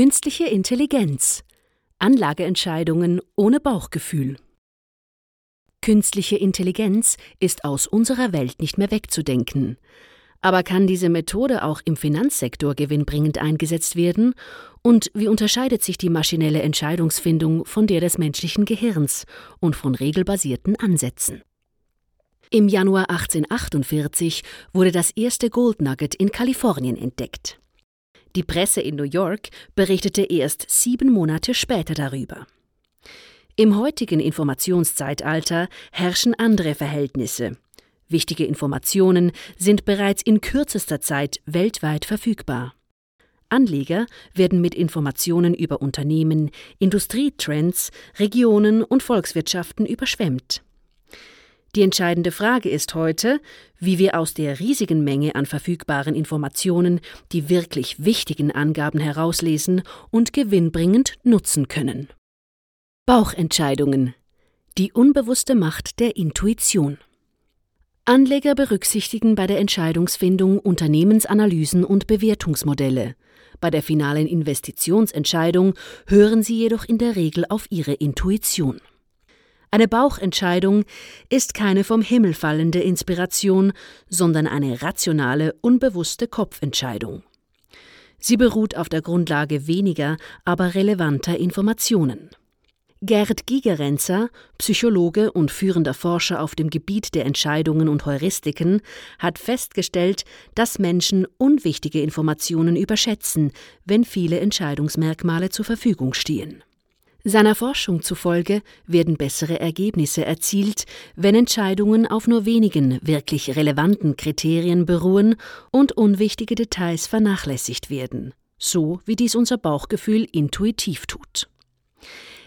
Künstliche Intelligenz. Anlageentscheidungen ohne Bauchgefühl. Künstliche Intelligenz ist aus unserer Welt nicht mehr wegzudenken. Aber kann diese Methode auch im Finanzsektor gewinnbringend eingesetzt werden? Und wie unterscheidet sich die maschinelle Entscheidungsfindung von der des menschlichen Gehirns und von regelbasierten Ansätzen? Im Januar 1848 wurde das erste Gold Nugget in Kalifornien entdeckt. Die Presse in New York berichtete erst sieben Monate später darüber. Im heutigen Informationszeitalter herrschen andere Verhältnisse. Wichtige Informationen sind bereits in kürzester Zeit weltweit verfügbar. Anleger werden mit Informationen über Unternehmen, Industrietrends, Regionen und Volkswirtschaften überschwemmt. Die entscheidende Frage ist heute, wie wir aus der riesigen Menge an verfügbaren Informationen die wirklich wichtigen Angaben herauslesen und gewinnbringend nutzen können. Bauchentscheidungen. Die unbewusste Macht der Intuition. Anleger berücksichtigen bei der Entscheidungsfindung Unternehmensanalysen und Bewertungsmodelle. Bei der finalen Investitionsentscheidung hören sie jedoch in der Regel auf ihre Intuition. Eine Bauchentscheidung ist keine vom Himmel fallende Inspiration, sondern eine rationale, unbewusste Kopfentscheidung. Sie beruht auf der Grundlage weniger, aber relevanter Informationen. Gerd Gigerenzer, Psychologe und führender Forscher auf dem Gebiet der Entscheidungen und Heuristiken, hat festgestellt, dass Menschen unwichtige Informationen überschätzen, wenn viele Entscheidungsmerkmale zur Verfügung stehen. Seiner Forschung zufolge werden bessere Ergebnisse erzielt, wenn Entscheidungen auf nur wenigen wirklich relevanten Kriterien beruhen und unwichtige Details vernachlässigt werden, so wie dies unser Bauchgefühl intuitiv tut.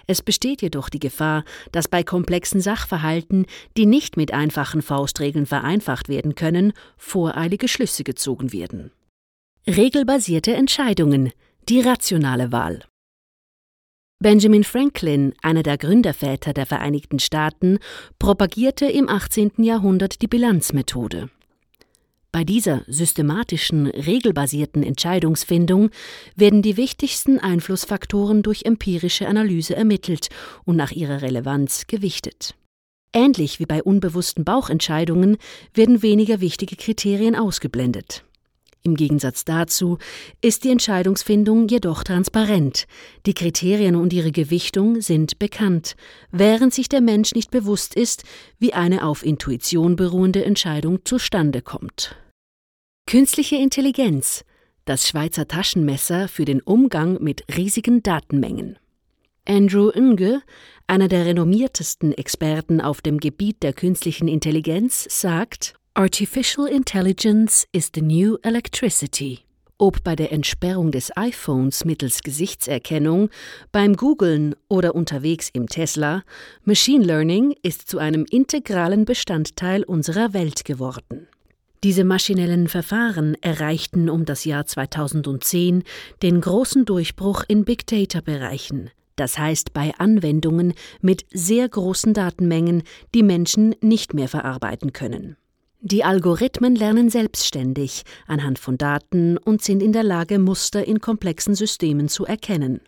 Es besteht jedoch die Gefahr, dass bei komplexen Sachverhalten, die nicht mit einfachen Faustregeln vereinfacht werden können, voreilige Schlüsse gezogen werden. Regelbasierte Entscheidungen, die rationale Wahl. Benjamin Franklin, einer der Gründerväter der Vereinigten Staaten, propagierte im 18. Jahrhundert die Bilanzmethode. Bei dieser systematischen, regelbasierten Entscheidungsfindung werden die wichtigsten Einflussfaktoren durch empirische Analyse ermittelt und nach ihrer Relevanz gewichtet. Ähnlich wie bei unbewussten Bauchentscheidungen werden weniger wichtige Kriterien ausgeblendet. Im Gegensatz dazu ist die Entscheidungsfindung jedoch transparent. Die Kriterien und ihre Gewichtung sind bekannt, während sich der Mensch nicht bewusst ist, wie eine auf Intuition beruhende Entscheidung zustande kommt. Künstliche Intelligenz das Schweizer Taschenmesser für den Umgang mit riesigen Datenmengen. Andrew Ng, einer der renommiertesten Experten auf dem Gebiet der künstlichen Intelligenz, sagt, Artificial Intelligence is the new electricity. Ob bei der Entsperrung des iPhones mittels Gesichtserkennung, beim Googlen oder unterwegs im Tesla, Machine Learning ist zu einem integralen Bestandteil unserer Welt geworden. Diese maschinellen Verfahren erreichten um das Jahr 2010 den großen Durchbruch in Big Data Bereichen, das heißt bei Anwendungen mit sehr großen Datenmengen, die Menschen nicht mehr verarbeiten können. Die Algorithmen lernen selbstständig anhand von Daten und sind in der Lage, Muster in komplexen Systemen zu erkennen.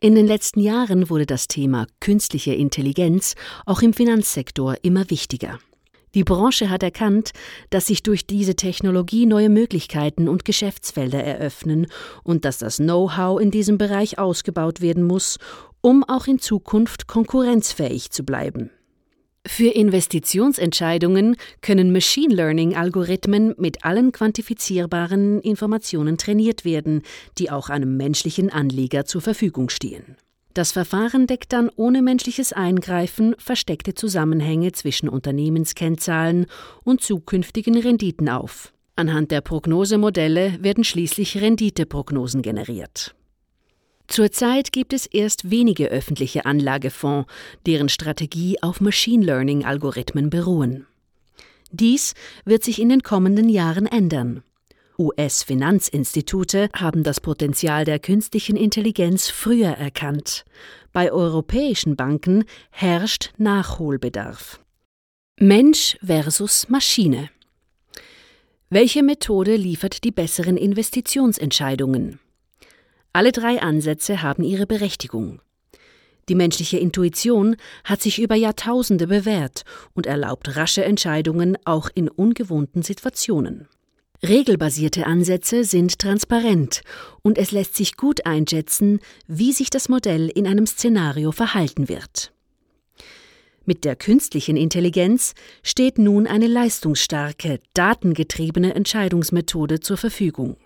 In den letzten Jahren wurde das Thema künstliche Intelligenz auch im Finanzsektor immer wichtiger. Die Branche hat erkannt, dass sich durch diese Technologie neue Möglichkeiten und Geschäftsfelder eröffnen und dass das Know-how in diesem Bereich ausgebaut werden muss, um auch in Zukunft konkurrenzfähig zu bleiben. Für Investitionsentscheidungen können Machine Learning-Algorithmen mit allen quantifizierbaren Informationen trainiert werden, die auch einem menschlichen Anleger zur Verfügung stehen. Das Verfahren deckt dann ohne menschliches Eingreifen versteckte Zusammenhänge zwischen Unternehmenskennzahlen und zukünftigen Renditen auf. Anhand der Prognosemodelle werden schließlich Renditeprognosen generiert. Zurzeit gibt es erst wenige öffentliche Anlagefonds, deren Strategie auf Machine Learning-Algorithmen beruhen. Dies wird sich in den kommenden Jahren ändern. US-Finanzinstitute haben das Potenzial der künstlichen Intelligenz früher erkannt. Bei europäischen Banken herrscht Nachholbedarf. Mensch versus Maschine. Welche Methode liefert die besseren Investitionsentscheidungen? Alle drei Ansätze haben ihre Berechtigung. Die menschliche Intuition hat sich über Jahrtausende bewährt und erlaubt rasche Entscheidungen auch in ungewohnten Situationen. Regelbasierte Ansätze sind transparent und es lässt sich gut einschätzen, wie sich das Modell in einem Szenario verhalten wird. Mit der künstlichen Intelligenz steht nun eine leistungsstarke, datengetriebene Entscheidungsmethode zur Verfügung.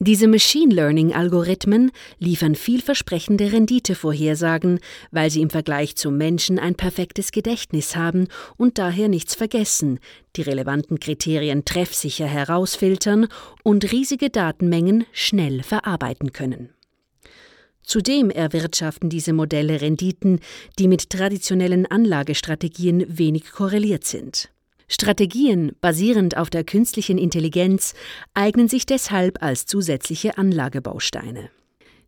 Diese Machine Learning-Algorithmen liefern vielversprechende Renditevorhersagen, weil sie im Vergleich zum Menschen ein perfektes Gedächtnis haben und daher nichts vergessen, die relevanten Kriterien treffsicher herausfiltern und riesige Datenmengen schnell verarbeiten können. Zudem erwirtschaften diese Modelle Renditen, die mit traditionellen Anlagestrategien wenig korreliert sind. Strategien basierend auf der künstlichen Intelligenz eignen sich deshalb als zusätzliche Anlagebausteine.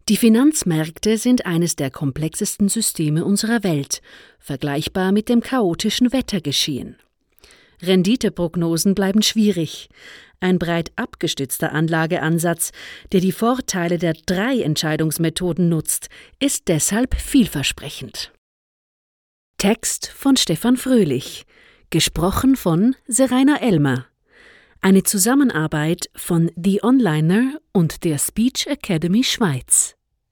Die Finanzmärkte sind eines der komplexesten Systeme unserer Welt, vergleichbar mit dem chaotischen Wettergeschehen. Renditeprognosen bleiben schwierig. Ein breit abgestützter Anlageansatz, der die Vorteile der drei Entscheidungsmethoden nutzt, ist deshalb vielversprechend. Text von Stefan Fröhlich Gesprochen von Seraina Elmer. Eine Zusammenarbeit von The Onliner und der Speech Academy Schweiz.